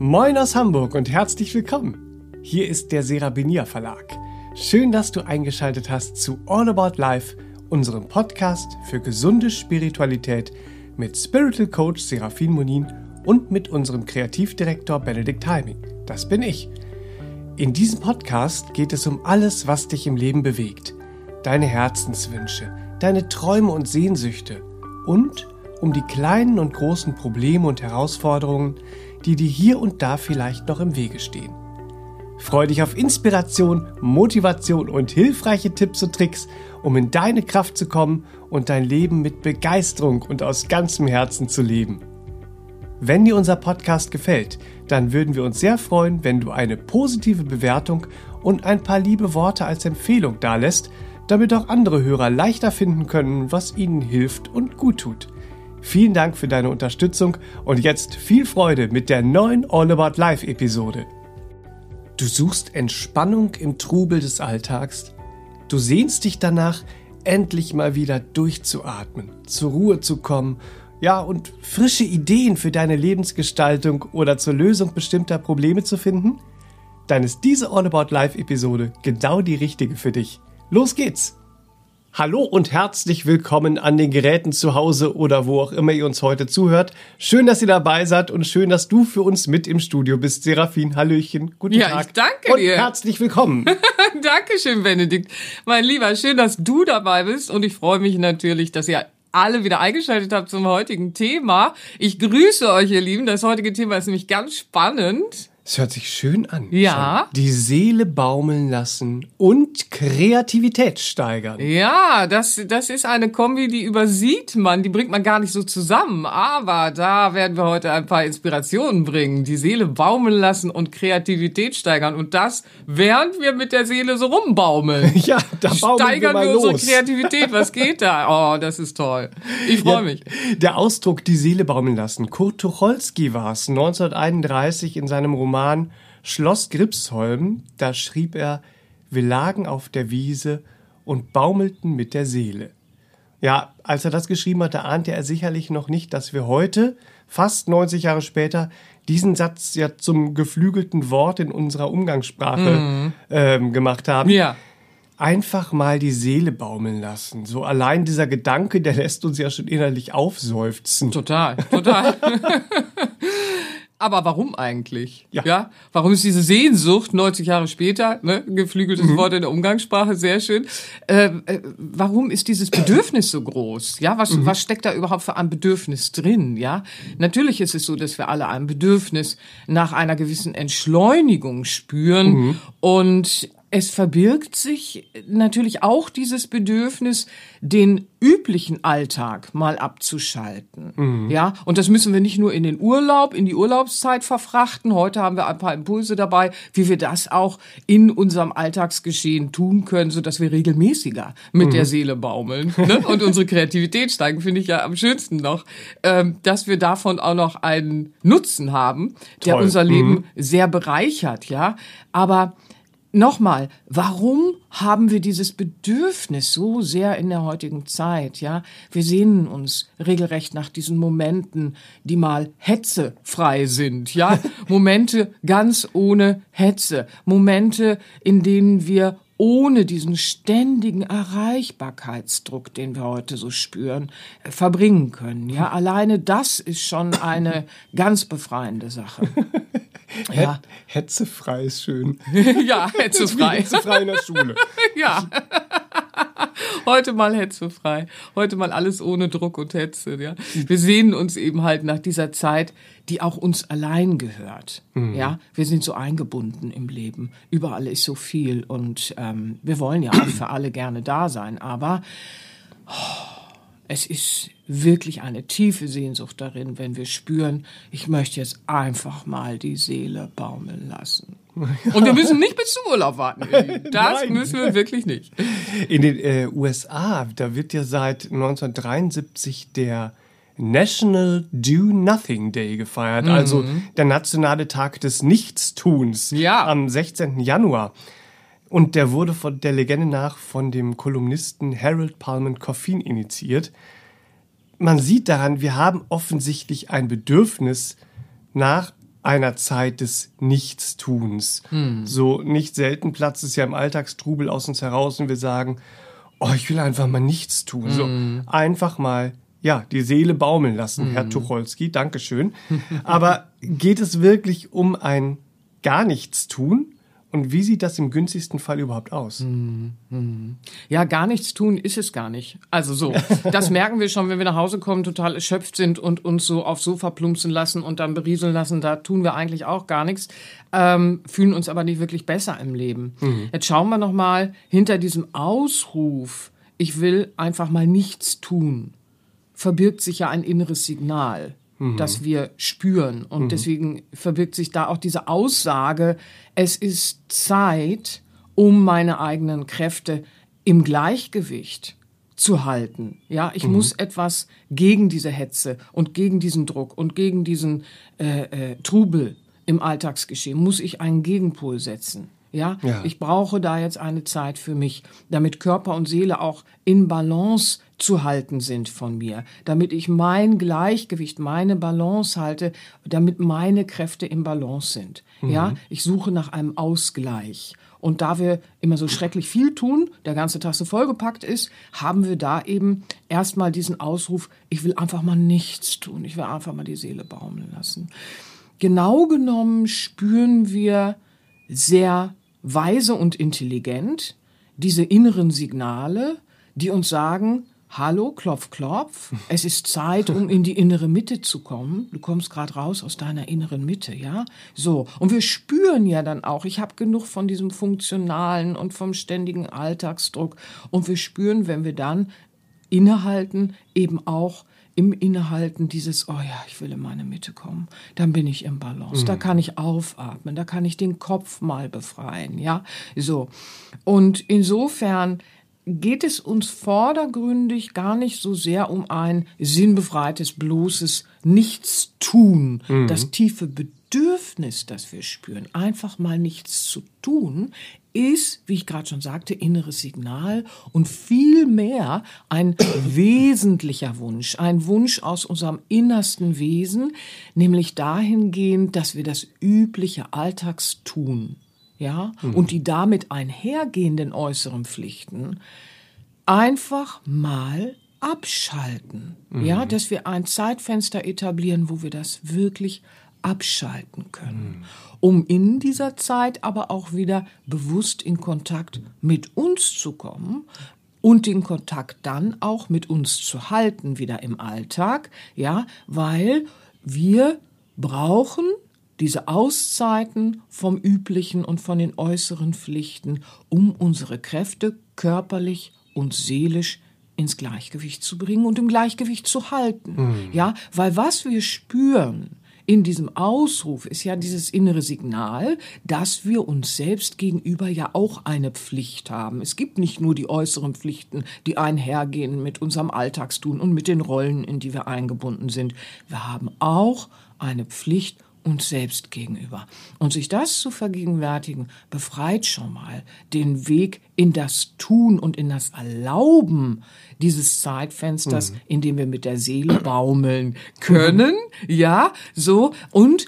Moin aus Hamburg und herzlich willkommen. Hier ist der Serabinier Verlag. Schön, dass du eingeschaltet hast zu All About Life, unserem Podcast für gesunde Spiritualität mit Spiritual Coach Serafin Monin und mit unserem Kreativdirektor Benedikt Heiming. Das bin ich. In diesem Podcast geht es um alles, was dich im Leben bewegt. Deine Herzenswünsche, deine Träume und Sehnsüchte und um die kleinen und großen Probleme und Herausforderungen, die dir hier und da vielleicht noch im Wege stehen. Freu dich auf Inspiration, Motivation und hilfreiche Tipps und Tricks, um in deine Kraft zu kommen und dein Leben mit Begeisterung und aus ganzem Herzen zu leben. Wenn dir unser Podcast gefällt, dann würden wir uns sehr freuen, wenn du eine positive Bewertung und ein paar liebe Worte als Empfehlung dalässt, damit auch andere Hörer leichter finden können, was ihnen hilft und gut tut. Vielen Dank für deine Unterstützung und jetzt viel Freude mit der neuen All About Life Episode. Du suchst Entspannung im Trubel des Alltags. Du sehnst dich danach, endlich mal wieder durchzuatmen, zur Ruhe zu kommen, ja, und frische Ideen für deine Lebensgestaltung oder zur Lösung bestimmter Probleme zu finden? Dann ist diese All About Life Episode genau die richtige für dich. Los geht's! Hallo und herzlich willkommen an den Geräten zu Hause oder wo auch immer ihr uns heute zuhört. Schön, dass ihr dabei seid und schön, dass du für uns mit im Studio bist. Serafin, Hallöchen, guten ja, Tag. Ich danke und dir. herzlich willkommen. Dankeschön, Benedikt. Mein Lieber, schön, dass du dabei bist und ich freue mich natürlich, dass ihr alle wieder eingeschaltet habt zum heutigen Thema. Ich grüße euch, ihr Lieben. Das heutige Thema ist nämlich ganz spannend. Es hört sich schön an. Ja. Die Seele baumeln lassen und Kreativität steigern. Ja, das, das ist eine Kombi, die übersieht man, die bringt man gar nicht so zusammen. Aber da werden wir heute ein paar Inspirationen bringen. Die Seele baumeln lassen und Kreativität steigern. Und das, während wir mit der Seele so rumbaumeln. Ja, da baumeln Steigern wir, wir, mal unsere los. Kreativität. Was geht da? Oh, das ist toll. Ich freue Ja, mich. Der Ausdruck die Seele baumeln lassen. Kurt Tucholsky war es 1931 in seinem Roman Schloss Gripsholm. Da schrieb er, wir lagen auf der Wiese und baumelten mit der Seele. Ja, als er das geschrieben hatte, ahnte er sicherlich noch nicht, dass wir heute, fast 90 Jahre später, diesen Satz ja zum geflügelten Wort in unserer Umgangssprache ähm, gemacht haben Ja. einfach mal die Seele baumeln lassen. So allein dieser Gedanke, der lässt uns ja schon innerlich aufseufzen. Total, total. Aber warum eigentlich? Ja. Warum ist diese Sehnsucht 90 Jahre später, ne, geflügeltes Mhm. Wort in der Umgangssprache, sehr schön. Äh, äh, warum ist dieses Bedürfnis so groß? Ja, was, Mhm. was steckt da überhaupt für ein Bedürfnis drin? Ja, natürlich ist es so, dass wir alle ein Bedürfnis nach einer gewissen Entschleunigung spüren Mhm. und es verbirgt sich natürlich auch dieses Bedürfnis, den üblichen Alltag mal abzuschalten. Ja, und das müssen wir nicht nur in den Urlaub, in die Urlaubszeit verfrachten. Heute haben wir ein paar Impulse dabei, wie wir das auch in unserem Alltagsgeschehen tun können, so dass wir regelmäßiger mit der Seele baumeln ne? und unsere Kreativität steigen, finde ich ja am schönsten noch, ähm, dass wir davon auch noch einen Nutzen haben, der Toll. unser Leben sehr bereichert, ja. Aber Nochmal, warum haben wir dieses Bedürfnis so sehr in der heutigen Zeit, ja? Wir sehnen uns regelrecht nach diesen Momenten, die mal hetzefrei sind, ja? Momente ganz ohne Hetze. Momente, in denen wir ohne diesen ständigen Erreichbarkeitsdruck, den wir heute so spüren, äh, verbringen können. Ja, alleine das ist schon eine ganz befreiende Sache. Ja, Hetzefrei ist schön. ja, hetzefrei. Hetzefrei in der Schule. Ja. Heute mal hetzefrei. Heute mal alles ohne Druck und Hetze, ja. Wir sehnen uns eben halt nach dieser Zeit, die auch uns allein gehört. Ja, wir sind so eingebunden im Leben. Überall ist so viel und ähm, wir wollen ja auch für alle gerne da sein, aber es ist wirklich eine tiefe Sehnsucht darin, wenn wir spüren, ich möchte jetzt einfach mal die Seele baumeln lassen. Und wir müssen nicht bis zum Urlaub warten. Das müssen wir wirklich nicht. In den äh, USA, da wird ja seit 1973 der National Do Nothing Day gefeiert, also der nationale Tag des Nichtstuns Ja. am 16. Januar. Und der wurde von der Legende nach von dem Kolumnisten Harold Palman Coffin initiiert. Man sieht daran, wir haben offensichtlich ein Bedürfnis nach einer Zeit des Nichtstuns. Hm. So nicht selten platzt es ja im Alltagstrubel aus uns heraus und wir sagen, oh, ich will einfach mal nichts tun. So Hm. einfach mal, ja, die Seele baumeln lassen, Herr Tucholsky, Dankeschön. Aber geht es wirklich um ein gar nichts tun? Und wie sieht das im günstigsten Fall überhaupt aus? Hm. Ja, gar nichts tun ist es gar nicht. Also so, das merken wir schon, wenn wir nach Hause kommen, total erschöpft sind und uns so aufs Sofa plumpsen lassen und dann berieseln lassen. Da tun wir eigentlich auch gar nichts, ähm, fühlen uns aber nicht wirklich besser im Leben. Jetzt schauen wir noch mal hinter diesem Ausruf, ich will einfach mal nichts tun, verbirgt sich ja ein inneres Signal, das wir spüren. Und deswegen verbirgt sich da auch diese Aussage, es ist Zeit, um meine eigenen Kräfte im Gleichgewicht zu halten. Ja, ich muss etwas gegen diese Hetze und gegen diesen Druck und gegen diesen äh, äh, Trubel im Alltagsgeschehen, muss ich einen Gegenpol setzen. Ja? Ja. ich brauche da jetzt eine Zeit für mich, damit Körper und Seele auch in Balance zu halten sind von mir, damit ich mein Gleichgewicht, meine Balance halte, damit meine Kräfte im Balance sind. Ja, ich suche nach einem Ausgleich. Und da wir immer so schrecklich viel tun, der ganze Tag so vollgepackt ist, haben wir da eben erstmal diesen Ausruf, ich will einfach mal nichts tun, ich will einfach mal die Seele baumeln lassen. Genau genommen spüren wir sehr weise und intelligent diese inneren Signale, die uns sagen, Hallo, klopf, klopf. Es ist Zeit, um in die innere Mitte zu kommen. Du kommst gerade raus aus deiner inneren Mitte, ja? So. Und wir spüren ja dann auch, ich habe genug von diesem funktionalen und vom ständigen Alltagsdruck. Und wir spüren, wenn wir dann innehalten, eben auch im Innehalten dieses, oh ja, ich will in meine Mitte kommen, dann bin ich im Balance, da kann ich aufatmen, da kann ich den Kopf mal befreien, ja, so. Und insofern geht es uns vordergründig gar nicht so sehr um ein sinnbefreites, bloßes Nichtstun, das tiefe Bedürfnis, das wir spüren, einfach mal nichts zu tun, ist, wie ich gerade schon sagte, inneres Signal und vielmehr ein wesentlicher Wunsch, ein Wunsch aus unserem innersten Wesen, nämlich dahingehend, dass wir das übliche Alltagstun, ja, und die damit einhergehenden äußeren Pflichten einfach mal abschalten. Ja, dass wir ein Zeitfenster etablieren, wo wir das wirklich abschalten können, um in dieser Zeit aber auch wieder bewusst in Kontakt mit uns zu kommen und den Kontakt dann auch mit uns zu halten wieder im Alltag, ja, weil wir brauchen diese Auszeiten vom üblichen und von den äußeren Pflichten, um unsere Kräfte körperlich und seelisch ins Gleichgewicht zu bringen und im Gleichgewicht zu halten. Ja, weil was wir spüren in diesem Ausruf ist ja dieses innere Signal, dass wir uns selbst gegenüber ja auch eine Pflicht haben. Es gibt nicht nur die äußeren Pflichten, die einhergehen mit unserem Alltagstun und mit den Rollen, in die wir eingebunden sind. Wir haben auch eine Pflicht uns selbst gegenüber. Und sich das zu vergegenwärtigen, befreit schon mal den Weg in das Tun und in das Erlauben dieses Zeitfensters, in dem wir mit der Seele baumeln können. Ja, so. Und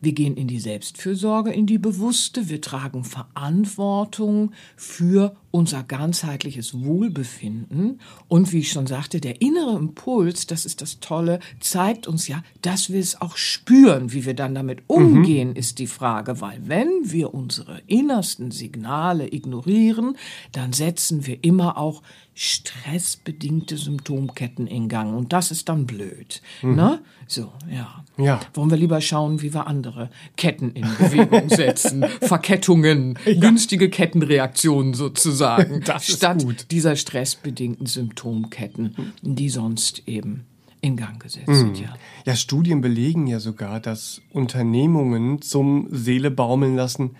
wir gehen in die Selbstfürsorge, in die bewusste. Wir tragen Verantwortung für unser ganzheitliches Wohlbefinden. Und wie ich schon sagte, der innere Impuls, das ist das Tolle, zeigt uns ja, dass wir es auch spüren. Wie wir dann damit umgehen, ist die Frage. Weil wenn wir unsere innersten Signale ignorieren, dann setzen wir immer auch stressbedingte Symptomketten in Gang. Und das ist dann blöd. Ne? So, ja. Ja. Wollen wir lieber schauen, wie wir andere Ketten in Bewegung setzen. Verkettungen, günstige Kettenreaktionen sozusagen. Das ist statt gut. dieser stressbedingten Symptomketten, die sonst eben in Gang gesetzt sind. Ja. Ja, Studien belegen ja sogar, dass Unternehmungen zum Seele baumeln lassen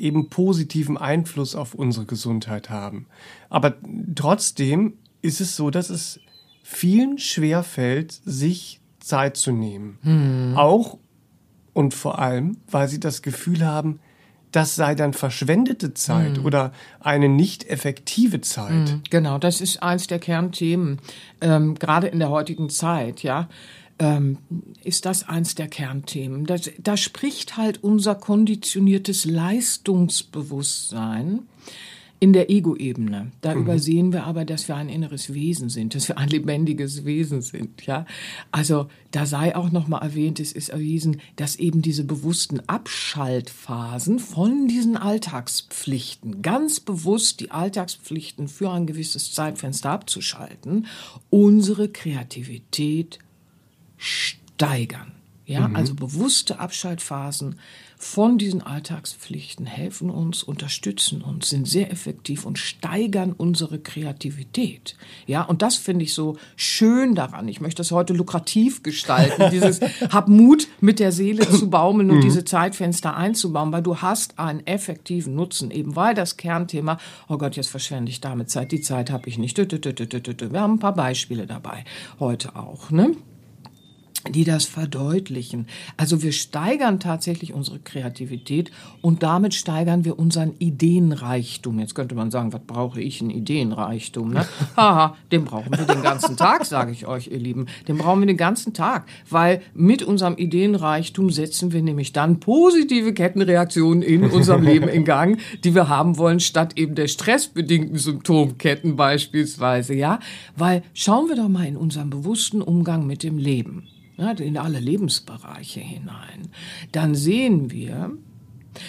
eben positiven Einfluss auf unsere Gesundheit haben. Aber trotzdem ist es so, dass es vielen schwerfällt, sich Zeit zu nehmen. Auch und vor allem, weil sie das Gefühl haben, das sei dann verschwendete Zeit oder eine nicht effektive Zeit. Genau, das ist eins der Kernthemen, ähm, gerade in der heutigen Zeit, ja. ähm, ist das eins der Kernthemen. Das, da spricht halt unser konditioniertes Leistungsbewusstsein in der Ego-Ebene. Da mhm. übersehen wir aber, dass wir ein inneres Wesen sind, dass wir ein lebendiges Wesen sind, ja. Also, da sei auch nochmal erwähnt, es ist erwiesen, dass eben diese bewussten Abschaltphasen von diesen Alltagspflichten, ganz bewusst die Alltagspflichten für ein gewisses Zeitfenster abzuschalten, unsere Kreativität steigern. Ja, mhm. also bewusste Abschaltphasen von diesen Alltagspflichten helfen uns, unterstützen uns, sind sehr effektiv und steigern unsere Kreativität. Ja, und das finde ich so schön daran. Ich möchte das heute lukrativ gestalten. Dieses hab Mut mit der Seele zu baumeln und mhm. diese Zeitfenster einzubauen, weil du hast einen effektiven Nutzen, eben weil das Kernthema, oh Gott, jetzt verschwende ich damit Zeit, die Zeit habe ich nicht. Wir haben ein paar Beispiele dabei heute auch, ne? Die das verdeutlichen. Also wir steigern tatsächlich unsere Kreativität und damit steigern wir unseren Ideenreichtum. Jetzt könnte man sagen, was brauche ich einen Ideenreichtum? Ne? Haha, den brauchen wir den ganzen Tag, sage ich euch, ihr Lieben. Den brauchen wir den ganzen Tag, weil mit unserem Ideenreichtum setzen wir nämlich dann positive Kettenreaktionen in unserem Leben in Gang, die wir haben wollen, statt eben der stressbedingten Symptomketten beispielsweise, ja? Weil schauen wir doch mal in unserem bewussten Umgang mit dem Leben in alle Lebensbereiche hinein, dann sehen wir,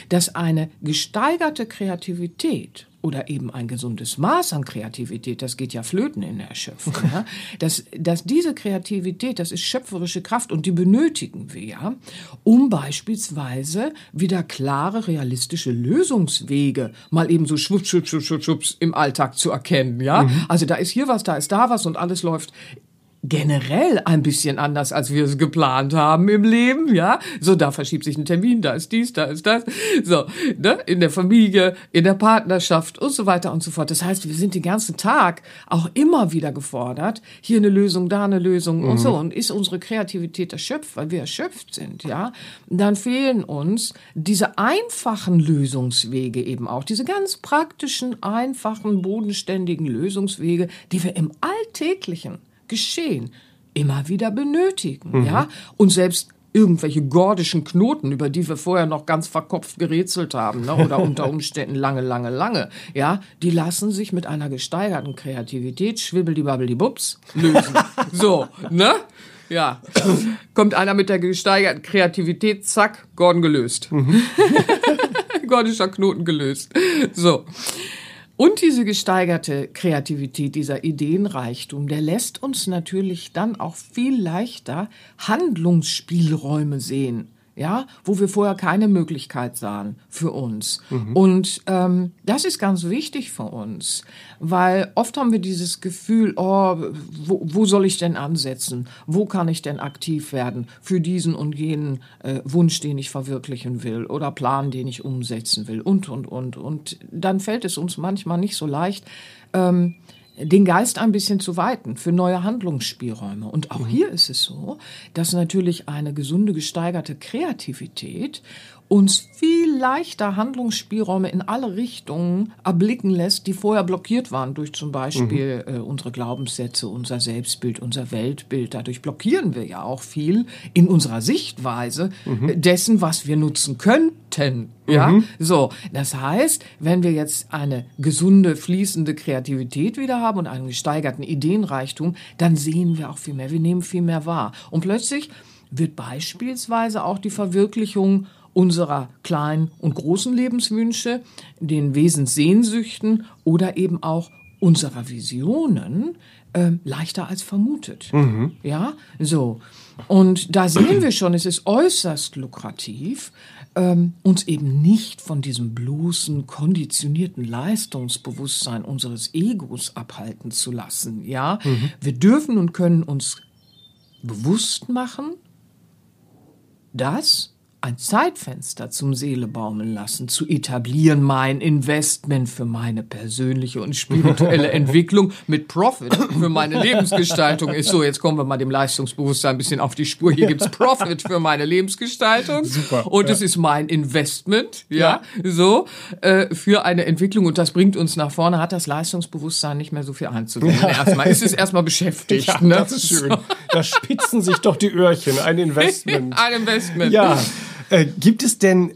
dass eine gesteigerte Kreativität oder eben ein gesundes Maß an Kreativität, das geht ja flöten in der Schöpfung, ja, dass, dass diese Kreativität, das ist schöpferische Kraft und die benötigen wir ja, um beispielsweise wieder klare, realistische Lösungswege mal eben so schwupps, schwupps, schwupps, schwupps im Alltag zu erkennen, ja. Mhm. Also da ist hier was, da ist da was und alles läuft generell ein bisschen anders, als wir es geplant haben im Leben, ja. So, da verschiebt sich ein Termin, da ist dies, da ist das. So, ne? In der Familie, in der Partnerschaft und so weiter und so fort. Das heißt, wir sind den ganzen Tag auch immer wieder gefordert, hier eine Lösung, da eine Lösung mhm. und so. Und ist unsere Kreativität erschöpft, weil wir erschöpft sind, ja, dann fehlen uns diese einfachen Lösungswege eben auch, diese ganz praktischen, einfachen, bodenständigen Lösungswege, die wir im Alltäglichen Geschehen immer wieder benötigen, mhm. ja? Und selbst irgendwelche gordischen Knoten, über die wir vorher noch ganz verkopft gerätselt haben, ne? oder unter Umständen lange, lange, lange, ja, die lassen sich mit einer gesteigerten Kreativität, schwibbeldibabbeldibups, lösen. so, ne? Ja. Kommt einer mit der gesteigerten Kreativität, zack, Gordon gelöst. Mhm. Gordischer Knoten gelöst. So. Und diese gesteigerte Kreativität, dieser Ideenreichtum, der lässt uns natürlich dann auch viel leichter Handlungsspielräume sehen ja, wo wir vorher keine Möglichkeit sahen für uns. Mhm. Und ähm, das ist ganz wichtig für uns, weil oft haben wir dieses Gefühl, oh, wo, wo soll ich denn ansetzen? Wo kann ich denn aktiv werden für diesen und jenen äh, Wunsch, den ich verwirklichen will oder Plan, den ich umsetzen will und, und, und. Und dann fällt es uns manchmal nicht so leicht, ähm, den Geist ein bisschen zu weiten für neue Handlungsspielräume. Und auch mhm. hier ist es so, dass natürlich eine gesunde, gesteigerte Kreativität uns viel leichter Handlungsspielräume in alle Richtungen erblicken lässt, die vorher blockiert waren durch zum Beispiel mhm. äh, unsere Glaubenssätze, unser Selbstbild, unser Weltbild. Dadurch blockieren wir ja auch viel in unserer Sichtweise mhm. dessen, was wir nutzen könnten. Ja, mhm. so. Das heißt, wenn wir jetzt eine gesunde, fließende Kreativität wieder haben und einen gesteigerten Ideenreichtum, dann sehen wir auch viel mehr. Wir nehmen viel mehr wahr. Und plötzlich wird beispielsweise auch die Verwirklichung unserer kleinen und großen Lebenswünsche, den Wesenssehnsüchten oder eben auch unserer Visionen äh, leichter als vermutet. Mhm. Ja, so. Und da sehen wir schon, es ist äußerst lukrativ, ähm, uns eben nicht von diesem bloßen, konditionierten Leistungsbewusstsein unseres Egos abhalten zu lassen. Ja, mhm. wir dürfen und können uns bewusst machen, dass ein Zeitfenster zum Seele baumeln lassen, zu etablieren, mein Investment für meine persönliche und spirituelle Entwicklung mit Profit für meine Lebensgestaltung ist. So, jetzt kommen wir mal dem Leistungsbewusstsein ein bisschen auf die Spur. Hier gibt's Profit für meine Lebensgestaltung. Super. Und ja. es ist mein Investment, ja, ja. so, äh, für eine Entwicklung. Und das bringt uns nach vorne, hat das Leistungsbewusstsein nicht mehr so viel einzugehen. Ja. Erstmal ist es erstmal beschäftigt. Ja, ne? Das ist schön. Da spitzen sich doch die Öhrchen. Ein Investment. ein Investment. Ja. Äh, gibt es denn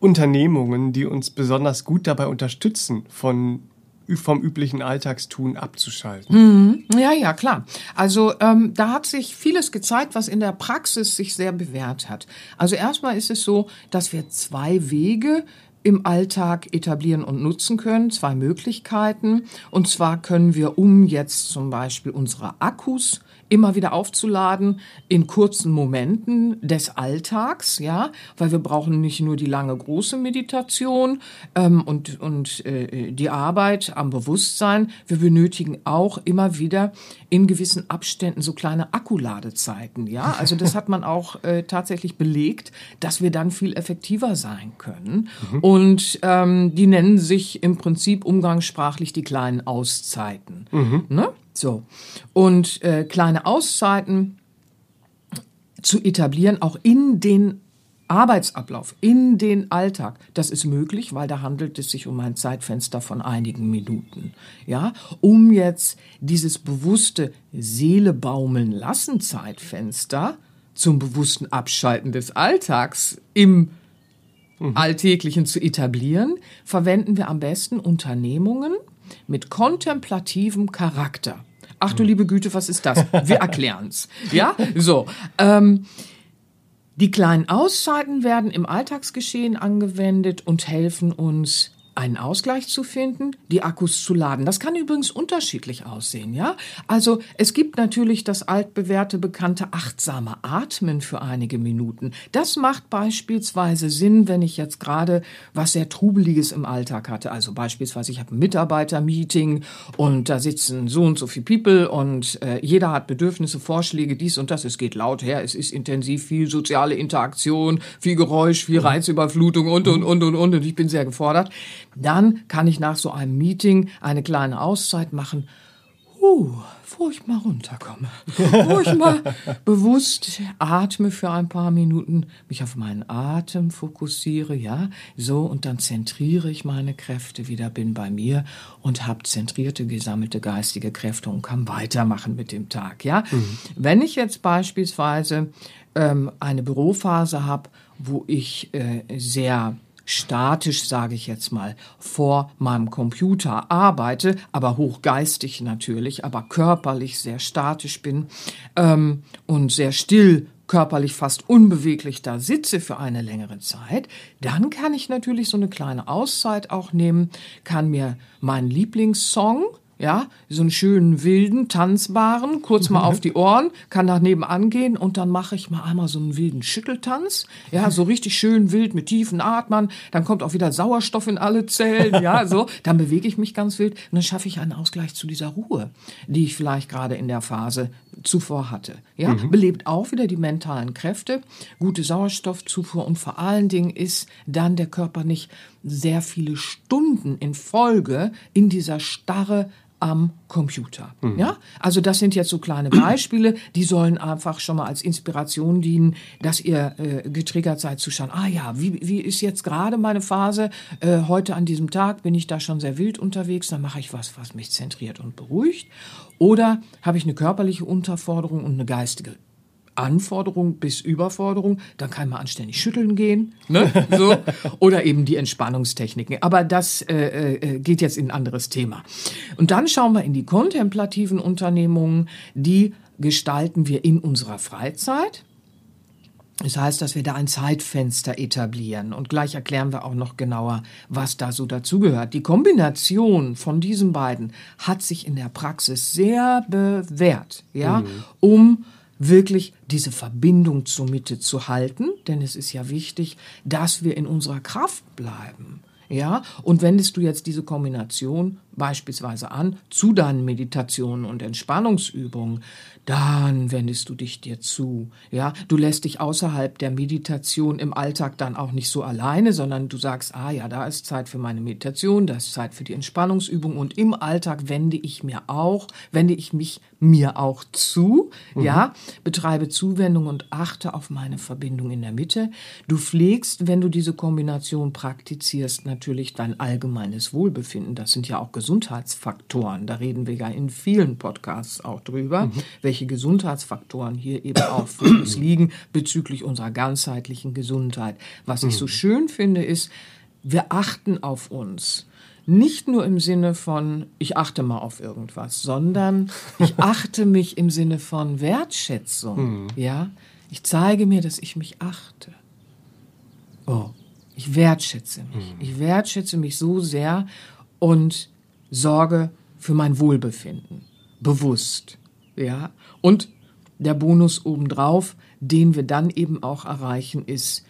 Unternehmungen, die uns besonders gut dabei unterstützen, von vom üblichen Alltagstun abzuschalten. Mhm. Ja, ja, klar. Also ähm, da hat sich vieles gezeigt, was in der Praxis sich sehr bewährt hat. Also erstmal ist es so, dass wir zwei Wege im Alltag etablieren und nutzen können. Zwei Möglichkeiten. Und zwar können wir, um jetzt zum Beispiel unsere Akkus immer wieder aufzuladen in kurzen Momenten des Alltags, ja, weil wir brauchen nicht nur die lange große Meditation ähm, und und äh, die Arbeit am Bewusstsein, wir benötigen auch immer wieder in gewissen Abständen so kleine Akkuladezeiten, ja, also das hat man auch äh, tatsächlich belegt, dass wir dann viel effektiver sein können mhm. und ähm, die nennen sich im Prinzip umgangssprachlich die kleinen Auszeiten, mhm. ne? So. Und äh, kleine Auszeiten zu etablieren, auch in den Arbeitsablauf, in den Alltag, das ist möglich, weil da handelt es sich um ein Zeitfenster von einigen Minuten. Ja, um jetzt dieses bewusste Seele baumeln lassen Zeitfenster zum bewussten Abschalten des Alltags im mhm. Alltäglichen zu etablieren, verwenden wir am besten Unternehmungen mit kontemplativem Charakter. Ach du liebe Güte, was ist das? Wir erklären's. Ja, so. Ähm, die kleinen Auszeiten werden im Alltagsgeschehen angewendet und helfen uns einen Ausgleich zu finden, die Akkus zu laden. Das kann übrigens unterschiedlich aussehen, ja? Also, es gibt natürlich das altbewährte bekannte achtsame Atmen für einige Minuten. Das macht beispielsweise Sinn, wenn ich jetzt gerade was sehr trubeliges im Alltag hatte. Also beispielsweise ich habe ein Mitarbeitermeeting und da sitzen so und so viele People und äh, jeder hat Bedürfnisse, Vorschläge, dies und das. Es geht laut her, es ist intensiv, viel soziale Interaktion, viel Geräusch, viel Reizüberflutung und und und und und und ich bin sehr gefordert. Dann kann ich nach so einem Meeting eine kleine Auszeit machen, uh, wo ich mal runterkomme, wo ich mal bewusst atme für ein paar Minuten, mich auf meinen Atem fokussiere, ja, so und dann zentriere ich meine Kräfte wieder, bin bei mir und habe zentrierte, gesammelte geistige Kräfte und kann weitermachen mit dem Tag, ja. Mhm. Wenn ich jetzt beispielsweise ähm, eine Bürophase habe, wo ich äh, sehr statisch, sage ich jetzt mal, vor meinem Computer arbeite, aber hochgeistig natürlich, aber körperlich sehr statisch bin ähm, und sehr still körperlich fast unbeweglich da sitze für eine längere Zeit, dann kann ich natürlich so eine kleine Auszeit auch nehmen, kann mir meinen Lieblingssong ja, so einen schönen wilden, tanzbaren, kurz mal auf die Ohren, kann nach nebenan gehen und dann mache ich mal einmal so einen wilden Schütteltanz, ja, so richtig schön wild mit tiefen Atmern, dann kommt auch wieder Sauerstoff in alle Zellen, ja, so, dann bewege ich mich ganz wild und dann schaffe ich einen Ausgleich zu dieser Ruhe, die ich vielleicht gerade in der Phase zuvor hatte, ja, mhm. belebt auch wieder die mentalen Kräfte, gute Sauerstoffzufuhr und vor allen Dingen ist dann der Körper nicht sehr viele Stunden in Folge in dieser Starre am Computer. Mhm. Ja, also das sind jetzt so kleine Beispiele, die sollen einfach schon mal als Inspiration dienen, dass ihr äh, getriggert seid zu schauen. Ah ja, wie, wie ist jetzt gerade meine Phase? Äh, heute an diesem Tag bin ich da schon sehr wild unterwegs. Dann mache ich was, was mich zentriert und beruhigt. Oder habe ich eine körperliche Unterforderung und eine geistige Anforderung bis Überforderung, dann kann man anständig schütteln gehen, ne? so. oder eben die Entspannungstechniken. Aber das äh, äh, geht jetzt in ein anderes Thema. Und dann schauen wir in die kontemplativen Unternehmungen, die gestalten wir in unserer Freizeit. Das heißt, dass wir da ein Zeitfenster etablieren und gleich erklären wir auch noch genauer, was da so dazugehört. Die Kombination von diesen beiden hat sich in der Praxis sehr bewährt, ja, mhm. um wirklich diese Verbindung zur Mitte zu halten, denn es ist ja wichtig, dass wir in unserer Kraft bleiben. Ja, und wendest du jetzt diese Kombination beispielsweise an zu deinen Meditationen und Entspannungsübungen, dann wendest du dich dir zu. Ja, du lässt dich außerhalb der Meditation im Alltag dann auch nicht so alleine, sondern du sagst, ah ja, da ist Zeit für meine Meditation, da ist Zeit für die Entspannungsübung und im Alltag wende ich mir auch, wende ich mich mir auch zu, mhm. ja, betreibe Zuwendung und achte auf meine Verbindung in der Mitte. Du pflegst, wenn du diese Kombination praktizierst, natürlich dein allgemeines Wohlbefinden. Das sind ja auch Gesundheitsfaktoren. Da reden wir ja in vielen Podcasts auch drüber, mhm. welche Gesundheitsfaktoren hier eben auch für uns liegen bezüglich unserer ganzheitlichen Gesundheit. Was ich so mhm. schön finde, ist, wir achten auf uns. Nicht nur im Sinne von, ich achte mal auf irgendwas, sondern ich achte mich im Sinne von Wertschätzung. Mhm. Ja, ich zeige mir, dass ich mich achte. Oh, ich wertschätze mich. Mhm. Ich wertschätze mich so sehr und sorge für mein Wohlbefinden. Bewusst. Ja, und der Bonus obendrauf, den wir dann eben auch erreichen, ist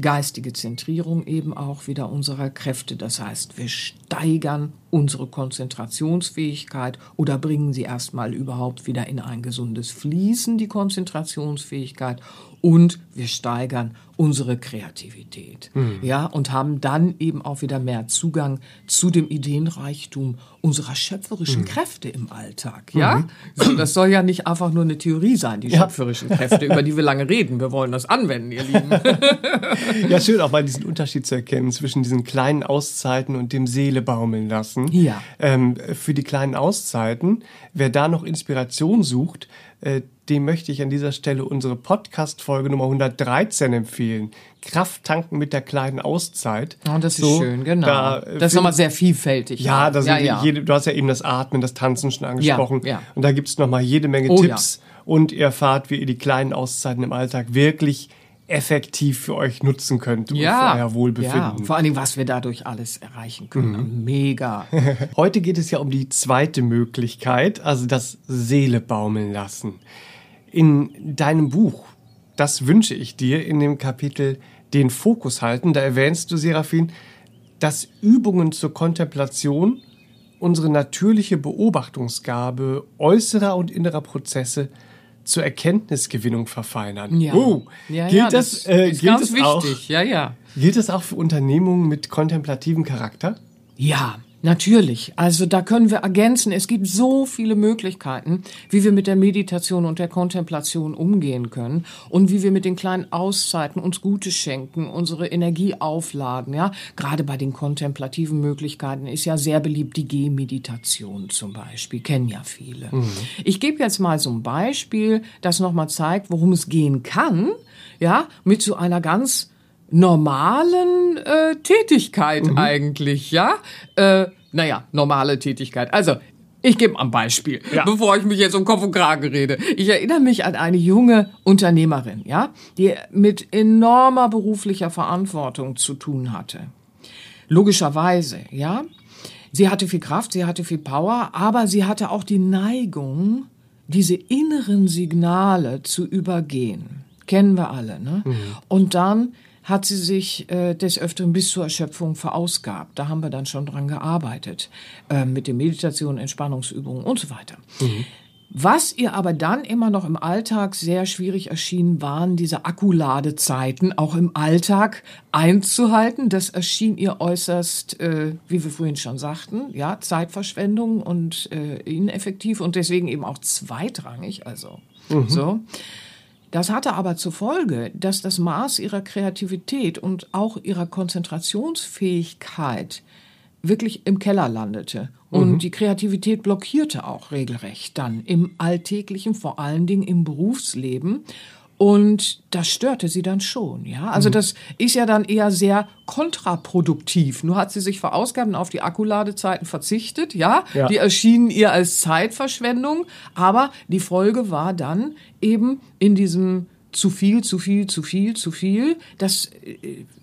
geistige Zentrierung eben auch wieder unserer Kräfte. Das heißt, wir steigern unsere Konzentrationsfähigkeit oder bringen sie erstmal überhaupt wieder in ein gesundes Fließen, die Konzentrationsfähigkeit und wir steigern unsere Kreativität. Mhm. Ja, und haben dann eben auch wieder mehr Zugang zu dem Ideenreichtum unserer schöpferischen mhm. Kräfte im Alltag. Ja, mhm. so, das soll ja nicht einfach nur eine Theorie sein, die ja. schöpferischen Kräfte, über die wir lange reden. Wir wollen das anwenden, ihr Lieben. ja, schön auch mal diesen Unterschied zu erkennen zwischen diesen kleinen Auszeiten und dem Seele baumeln lassen. Ja. Ähm, für die kleinen Auszeiten, wer da noch Inspiration sucht, äh, dem möchte ich an dieser Stelle unsere Podcast-Folge Nummer 113 empfehlen. Kraft tanken mit der kleinen Auszeit. Oh, das ist so, schön, genau. Da, äh, das ist nochmal sehr vielfältig. Ja, da ja, ja. Jede, du hast ja eben das Atmen, das Tanzen schon angesprochen. Ja. Und da gibt's nochmal jede Menge oh, Tipps. Und ihr erfahrt, wie ihr die kleinen Auszeiten im Alltag wirklich effektiv für euch nutzen könnt ja, für euer Wohlbefinden. Ja, vor allen Dingen, was wir dadurch alles erreichen können. Mhm. Mega. Heute geht es ja um die zweite Möglichkeit, also das Seele baumeln lassen. In deinem Buch, das wünsche ich dir, in dem Kapitel den Fokus halten, da erwähnst du, Seraphin, dass Übungen zur Kontemplation unsere natürliche Beobachtungsgabe äußerer und innerer Prozesse zur Erkenntnisgewinnung verfeinern. Ja. Oh, ja, gilt ja, das, das äh, ist gilt ganz das wichtig. Auch, ja, ja. Gilt das auch für Unternehmungen mit kontemplativem Charakter? Ja, Natürlich. Also da können wir ergänzen. Es gibt so viele Möglichkeiten, wie wir mit der Meditation und der Kontemplation umgehen können und wie wir mit den kleinen Auszeiten uns Gutes schenken, unsere Energie aufladen. Ja, gerade bei den kontemplativen Möglichkeiten ist ja sehr beliebt die Gehmeditation zum Beispiel. Kennen ja viele. Mhm. Ich gebe jetzt mal so ein Beispiel, das nochmal zeigt, worum es gehen kann. Ja, mit so einer ganz normalen äh, Tätigkeit mhm. eigentlich, ja? Äh, naja, normale Tätigkeit. Also, ich gebe mal ein Beispiel, ja. bevor ich mich jetzt um Kopf und Kragen rede. Ich erinnere mich an eine junge Unternehmerin, ja, die mit enormer beruflicher Verantwortung zu tun hatte. Logischerweise, ja. Sie hatte viel Kraft, sie hatte viel Power, aber sie hatte auch die Neigung, diese inneren Signale zu übergehen. Kennen wir alle, ne? Mhm. Und dann hat sie sich äh, des Öfteren bis zur Erschöpfung verausgabt. Da haben wir dann schon dran gearbeitet, äh, mit den Meditationen, Entspannungsübungen und so weiter. Mhm. Was ihr aber dann immer noch im Alltag sehr schwierig erschien, waren diese Akkuladezeiten auch im Alltag einzuhalten. Das erschien ihr äußerst, äh, wie wir vorhin schon sagten, ja, Zeitverschwendung und äh, ineffektiv und deswegen eben auch zweitrangig. Also mhm. so. Das hatte aber zur Folge, dass das Maß ihrer Kreativität und auch ihrer Konzentrationsfähigkeit wirklich im Keller landete. Und mhm. die Kreativität blockierte auch regelrecht dann im alltäglichen, vor allen Dingen im Berufsleben. Und das störte sie dann schon, ja. Also mhm. das ist ja dann eher sehr kontraproduktiv. Nur hat sie sich verausgabt und auf die Akkuladezeiten verzichtet, ja? ja. Die erschienen ihr als Zeitverschwendung, aber die Folge war dann eben in diesem zu viel, zu viel, zu viel, zu viel, dass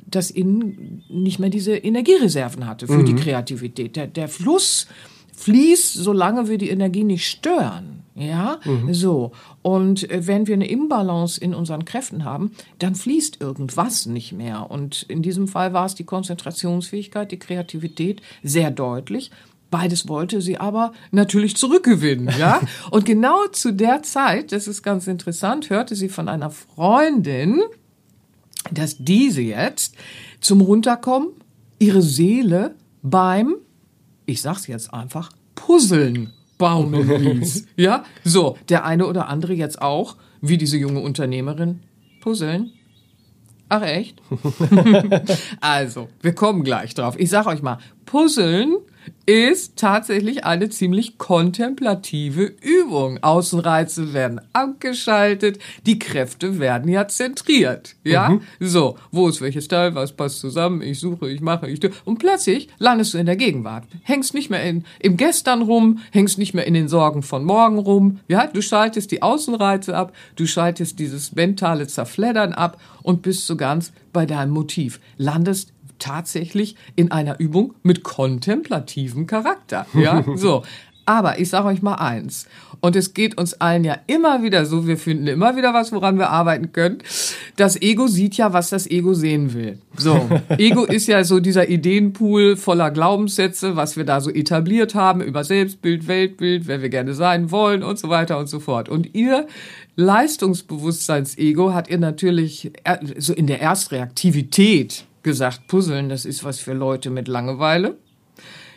das in nicht mehr diese Energiereserven hatte für mhm. die Kreativität. Der, der Fluss fließt, solange wir die Energie nicht stören. Ja, mhm. so. Und äh, wenn wir eine Imbalance in unseren Kräften haben, dann fließt irgendwas nicht mehr. Und in diesem Fall war es die Konzentrationsfähigkeit, die Kreativität sehr deutlich. Beides wollte sie aber natürlich zurückgewinnen, ja. Und genau zu der Zeit, das ist ganz interessant, hörte sie von einer Freundin, dass diese jetzt zum Runterkommen ihre Seele beim, ich sag's jetzt einfach, Puzzeln baumeln ließ. ja, so, der eine oder andere jetzt auch, wie diese junge Unternehmerin, puzzeln. Ach echt? also, wir kommen gleich drauf. Ich sag euch mal, Puzzeln ist tatsächlich eine ziemlich kontemplative Übung. Außenreize werden abgeschaltet, die Kräfte werden ja zentriert. Ja, mhm. so, wo ist welches Teil, was passt zusammen, ich suche, ich mache, ich tue. Und plötzlich landest du in der Gegenwart. Hängst nicht mehr in, im Gestern rum, hängst nicht mehr in den Sorgen von morgen rum. Ja, du schaltest die Außenreize ab, du schaltest dieses mentale Zerfleddern ab und bist so ganz bei deinem Motiv. Landest tatsächlich in einer Übung mit kontemplativem Charakter. Ja, so. Aber ich sage euch mal eins, und es geht uns allen ja immer wieder so, wir finden immer wieder was, woran wir arbeiten können. Das Ego sieht ja, was das Ego sehen will. So, Ego ist ja so dieser Ideenpool voller Glaubenssätze, was wir da so etabliert haben über Selbstbild, Weltbild, wer wir gerne sein wollen und so weiter und so fort. Und ihr Leistungsbewusstseins-Ego hat ihr natürlich so in der Erstreaktivität gesagt, Puzzeln, das ist was für Leute mit Langeweile.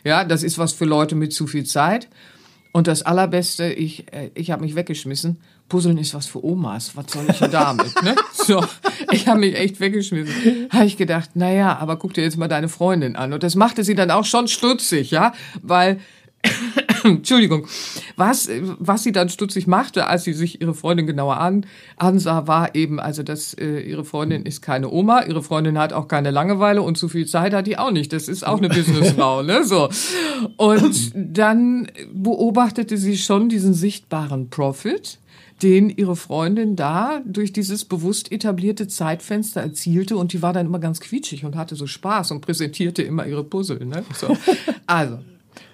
Ja, das ist was für Leute mit zu viel Zeit. Und das Allerbeste, ich, äh, ich habe mich weggeschmissen. Puzzeln ist was für Omas. Was soll ich denn damit? ne? So, ich habe mich echt weggeschmissen. Habe ich gedacht, na ja, aber guck dir jetzt mal deine Freundin an. Und das machte sie dann auch schon stutzig, ja, weil Entschuldigung, was, was sie dann stutzig machte, als sie sich ihre Freundin genauer an, ansah, war eben, also, dass äh, ihre Freundin ist keine Oma, ihre Freundin hat auch keine Langeweile und zu viel Zeit hat die auch nicht. Das ist auch eine Businessfrau, ne, so. Und dann beobachtete sie schon diesen sichtbaren Profit, den ihre Freundin da durch dieses bewusst etablierte Zeitfenster erzielte und die war dann immer ganz quietschig und hatte so Spaß und präsentierte immer ihre Puzzle. Ne? So. Also,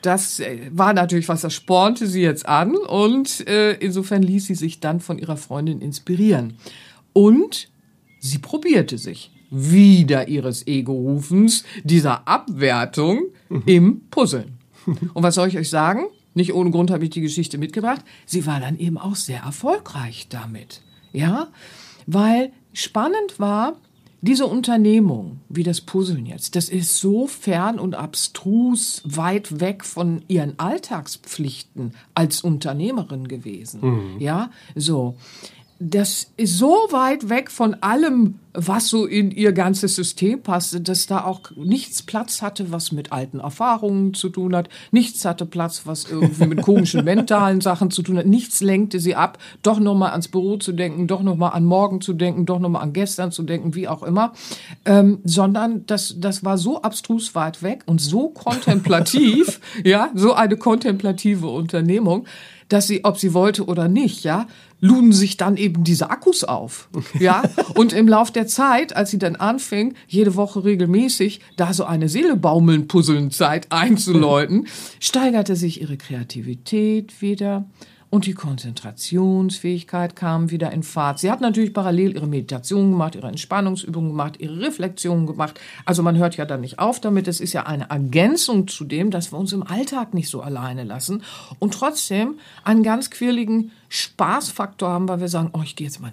das äh, war natürlich was, das spornte sie jetzt an und äh, insofern ließ sie sich dann von ihrer Freundin inspirieren. Und sie probierte sich wieder ihres Ego-Rufens, dieser Abwertung im Puzzeln. Und was soll ich euch sagen? Nicht ohne Grund habe ich die Geschichte mitgebracht. Sie war dann eben auch sehr erfolgreich damit. Ja, weil spannend war, diese Unternehmung, wie das Puzzeln jetzt, das ist so fern und abstrus weit weg von ihren Alltagspflichten als Unternehmerin gewesen. Mhm. Ja, so das ist so weit weg von allem, was so in ihr ganzes System passte, dass da auch nichts Platz hatte, was mit alten Erfahrungen zu tun hat. Nichts hatte Platz, was irgendwie mit komischen mentalen Sachen zu tun hat. Nichts lenkte sie ab, doch nochmal ans Büro zu denken, doch nochmal an morgen zu denken, doch nochmal an gestern zu denken, wie auch immer. Ähm, sondern das, das war so abstrus weit weg und so kontemplativ, ja, so eine kontemplative Unternehmung, dass sie, ob sie wollte oder nicht, ja, luden sich dann eben diese Akkus auf. Ja, und im Lauf der Zeit, als sie dann anfing, jede Woche regelmäßig da so eine Seele baumeln, puzzeln Zeit einzuläuten, steigerte sich ihre Kreativität wieder und die Konzentrationsfähigkeit kam wieder in Fahrt. Sie hat natürlich parallel ihre Meditation gemacht, ihre Entspannungsübungen gemacht, ihre Reflexionen gemacht. Also man hört ja dann nicht auf damit. Es ist ja eine Ergänzung zu dem, dass wir uns im Alltag nicht so alleine lassen und trotzdem einen ganz quirligen Spaßfaktor haben, weil wir sagen, oh, ich gehe jetzt mal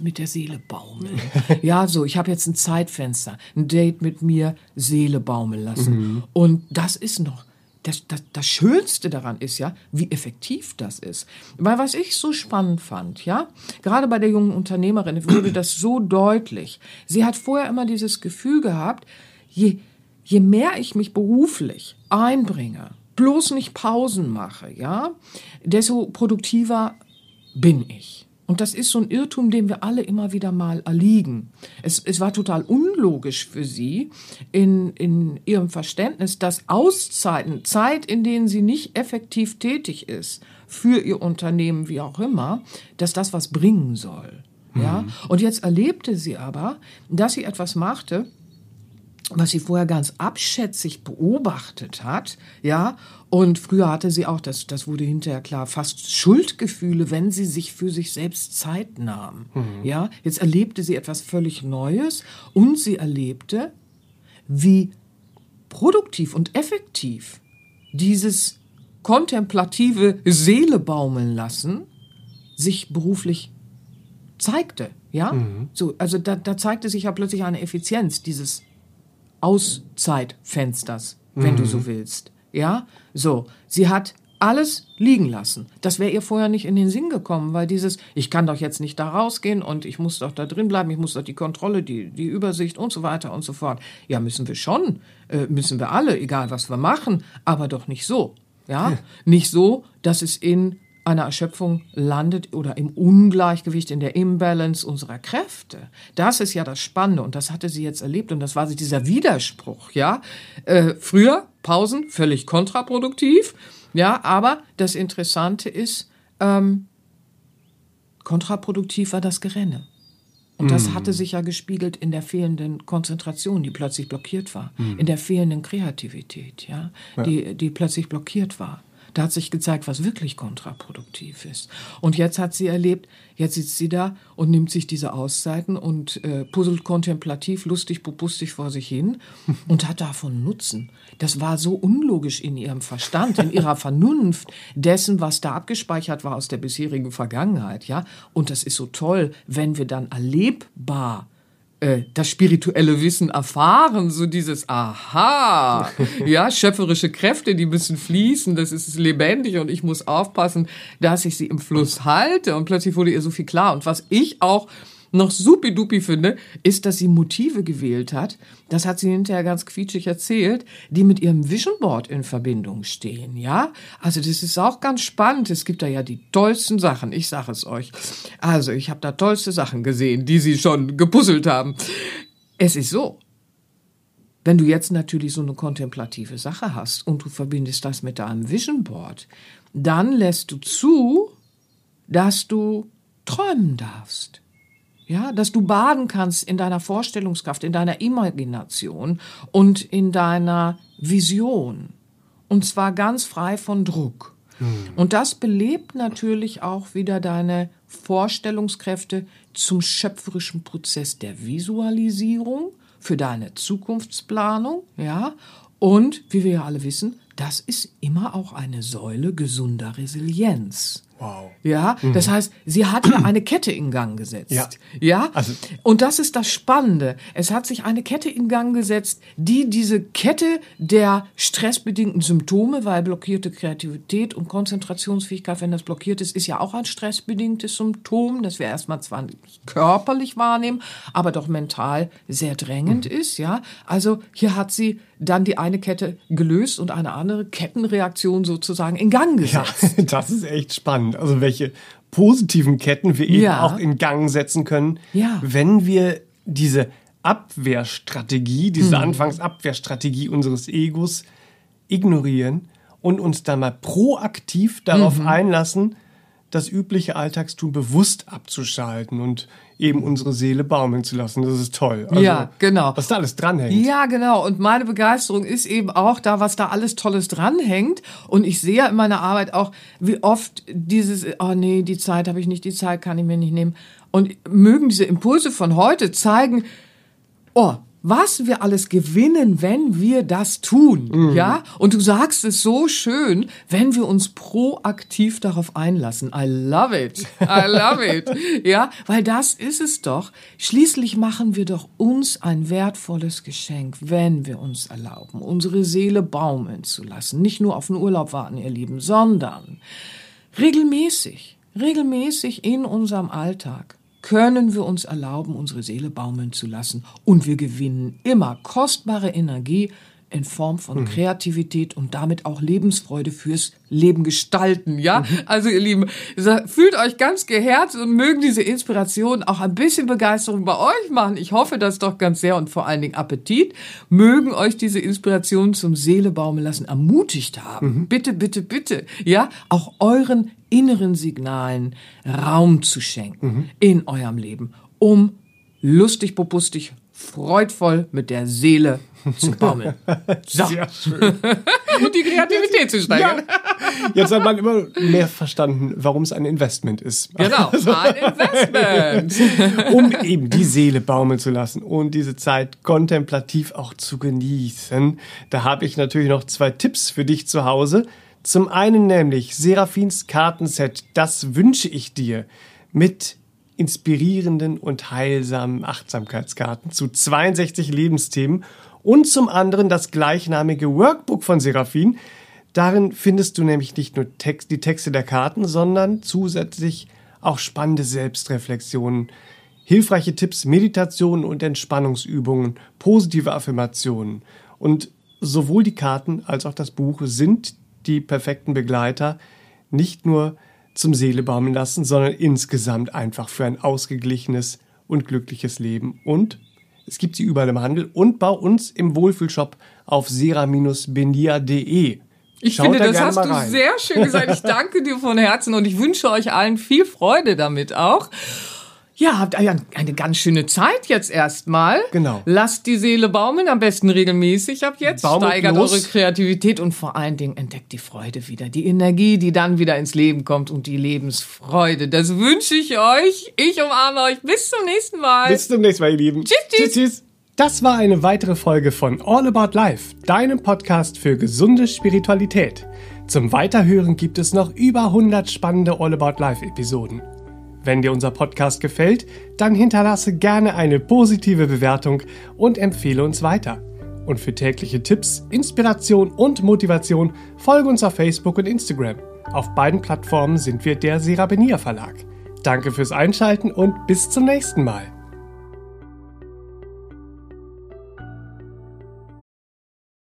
mit der Seele baumeln. ja, so, ich habe jetzt ein Zeitfenster, ein Date mit mir, Seele baumeln lassen. Mhm. Und das ist noch das, das, das Schönste daran ist ja, wie effektiv das ist. Weil was ich so spannend fand, ja, gerade bei der jungen Unternehmerin wurde das so deutlich. Sie hat vorher immer dieses Gefühl gehabt, je, je mehr ich mich beruflich einbringe, bloß nicht Pausen mache, ja, desto produktiver bin ich. Und das ist so ein Irrtum, dem wir alle immer wieder mal erliegen. Es, es war total unlogisch für sie in, in ihrem Verständnis, dass Auszeiten, Zeit, in denen sie nicht effektiv tätig ist, für ihr Unternehmen, wie auch immer, dass das was bringen soll. Ja? Mhm. Und jetzt erlebte sie aber, dass sie etwas machte, was sie vorher ganz abschätzig beobachtet hat, ja, und früher hatte sie auch, das, das wurde hinterher klar, fast Schuldgefühle, wenn sie sich für sich selbst Zeit nahm, mhm. ja. Jetzt erlebte sie etwas völlig Neues und sie erlebte, wie produktiv und effektiv dieses kontemplative Seele baumeln lassen sich beruflich zeigte. Ja, so, also da, da zeigte sich ja plötzlich eine Effizienz dieses Auszeitfensters, wenn du so willst. Ja, so, sie hat alles liegen lassen. Das wäre ihr vorher nicht in den Sinn gekommen, weil dieses, ich kann doch jetzt nicht da rausgehen und ich muss doch da drin bleiben, ich muss doch die Kontrolle, die, die Übersicht und so weiter und so fort. Ja, müssen wir schon, äh, müssen wir alle, egal was wir machen, aber doch nicht so. Ja, nicht so, dass es in einer Erschöpfung landet oder im Ungleichgewicht, in der Imbalance unserer Kräfte. Das ist ja das Spannende und das hatte sie jetzt erlebt und das war dieser Widerspruch, ja. Äh, früher Pausen völlig kontraproduktiv, ja, aber das Interessante ist, ähm, kontraproduktiv war das Gerenne. Und das hatte sich ja gespiegelt in der fehlenden Konzentration, die plötzlich blockiert war, in der fehlenden Kreativität, ja, Die, die plötzlich blockiert war. Da hat sich gezeigt, was wirklich kontraproduktiv ist. Und jetzt hat sie erlebt, jetzt sitzt sie da und nimmt sich diese Auszeiten und äh, puzzelt kontemplativ, lustig, popustig vor sich hin und hat davon Nutzen. Das war so unlogisch in ihrem Verstand, in ihrer Vernunft dessen, was da abgespeichert war aus der bisherigen Vergangenheit, ja. Und das ist so toll, wenn wir dann erlebbar äh, das spirituelle Wissen erfahren, so dieses Aha, ja, schöpferische Kräfte, die müssen fließen, das ist lebendig und ich muss aufpassen, dass ich sie im Fluss halte. Und plötzlich wurde ihr so viel klar. Und was ich auch noch supidupi finde, ist, dass sie Motive gewählt hat, das hat sie hinterher ganz quietschig erzählt, die mit ihrem Vision Board in Verbindung stehen, ja? Also das ist auch ganz spannend, es gibt da ja die tollsten Sachen, ich sage es euch. Also, ich habe da tollste Sachen gesehen, die sie schon gepuzzelt haben. Es ist so, wenn du jetzt natürlich so eine kontemplative Sache hast und du verbindest das mit deinem Vision Board, dann lässt du zu, dass du träumen darfst. Ja, dass du baden kannst in deiner Vorstellungskraft, in deiner Imagination und in deiner Vision. Und zwar ganz frei von Druck. Und das belebt natürlich auch wieder deine Vorstellungskräfte zum schöpferischen Prozess der Visualisierung für deine Zukunftsplanung, ja. Und wie wir ja alle wissen, das ist immer auch eine Säule gesunder Resilienz. Wow. Ja, das heißt, sie hat ja eine Kette in Gang gesetzt. Ja. Ja. Also- Und das ist das Spannende. Es hat sich eine Kette in Gang gesetzt, die diese Kette der stressbedingten Symptome, weil blockierte Kreativität und Konzentrationsfähigkeit, wenn das blockiert ist, ist ja auch ein stressbedingtes Symptom, das wir erstmal zwar nicht körperlich wahrnehmen, aber doch mental sehr drängend ist, ja. Also hier hat sie dann die eine Kette gelöst und eine andere Kettenreaktion sozusagen in Gang Ja, gesetzt. das ist echt spannend. Also welche positiven Ketten wir eben Ja. auch in Gang setzen können, Ja. wenn wir diese Abwehrstrategie, diese Mhm. Anfangsabwehrstrategie unseres Egos ignorieren und uns dann mal proaktiv darauf Mhm. einlassen, das übliche Alltagstun bewusst abzuschalten und eben unsere Seele baumeln zu lassen. Das ist toll. Also, Ja, genau. Was da alles dranhängt. Ja, genau. Und meine Begeisterung ist eben auch da, was da alles Tolles dranhängt. Und ich sehe ja in meiner Arbeit auch, wie oft dieses, oh nee, die Zeit habe ich nicht, die Zeit kann ich mir nicht nehmen. Und mögen diese Impulse von heute zeigen, oh, was wir alles gewinnen, wenn wir das tun, ja? Und du sagst es so schön, wenn wir uns proaktiv darauf einlassen. I love it. I love it. Ja, weil das ist es doch. Schließlich machen wir doch uns ein wertvolles Geschenk, wenn wir uns erlauben, unsere Seele baumeln zu lassen. Nicht nur auf den Urlaub warten, ihr Lieben, sondern regelmäßig, regelmäßig in unserem Alltag können wir uns erlauben, unsere Seele baumeln zu lassen. Und wir gewinnen immer kostbare Energie in Form von Kreativität und damit auch Lebensfreude fürs Leben gestalten, ja? Also ihr Lieben, fühlt euch ganz geherzt und mögen diese Inspiration auch ein bisschen Begeisterung bei euch machen. Ich hoffe das doch ganz sehr und vor allen Dingen Appetit. Mögen euch diese Inspiration zum Seele baumeln lassen ermutigt haben. Bitte, bitte, bitte, ja? Auch euren inneren Signalen Raum zu schenken in eurem Leben, um lustig, popustig, freudvoll mit der Seele zu baumeln. So. Sehr schön. Und die Kreativität zu steigern. Ja, Jetzt hat man immer mehr verstanden, warum es ein Investment ist. Genau, Also, ein Investment. um eben die Seele baumeln zu lassen und diese Zeit kontemplativ auch zu genießen. Da habe ich natürlich noch zwei Tipps für dich zu Hause. Zum einen nämlich Seraphins Kartenset, das wünsche ich dir, mit inspirierenden und heilsamen Achtsamkeitskarten zu 62 Lebensthemen und zum anderen das gleichnamige Workbook von Seraphin. Darin findest du nämlich nicht nur Text, die Texte der Karten, sondern zusätzlich auch spannende Selbstreflexionen, hilfreiche Tipps, Meditationen und Entspannungsübungen, positive Affirmationen. Und sowohl die Karten als auch das Buch sind die perfekten Begleiter, nicht nur zum Seele baumeln lassen, sondern insgesamt einfach für ein ausgeglichenes und glückliches Leben. Und es gibt sie überall im Handel und bei uns im Wohlfühlshop auf sera-benia.de. Ich Schaut finde, da das hast du sehr schön gesagt. Ich danke dir von Herzen und ich wünsche euch allen viel Freude damit auch. Ja, habt ihr eine ganz schöne Zeit jetzt erstmal. Genau. Lasst die Seele baumeln, am besten regelmäßig ab jetzt. Baumelt Steigert los. eure Kreativität und vor allen Dingen entdeckt die Freude wieder. Die Energie, die dann wieder ins Leben kommt und die Lebensfreude. Das wünsche ich euch. Ich umarme euch. Bis zum nächsten Mal. Bis zum nächsten Mal, ihr Lieben. Tschüss, tschüss. tschüss. Das war eine weitere Folge von All About Life, deinem Podcast für gesunde Spiritualität. Zum Weiterhören gibt es noch über 100 spannende All About Life Episoden. Wenn dir unser Podcast gefällt, dann hinterlasse gerne eine positive Bewertung und empfehle uns weiter. Und für tägliche Tipps, Inspiration und Motivation folge uns auf Facebook und Instagram. Auf beiden Plattformen sind wir der Serabenia Verlag. Danke fürs Einschalten und bis zum nächsten Mal.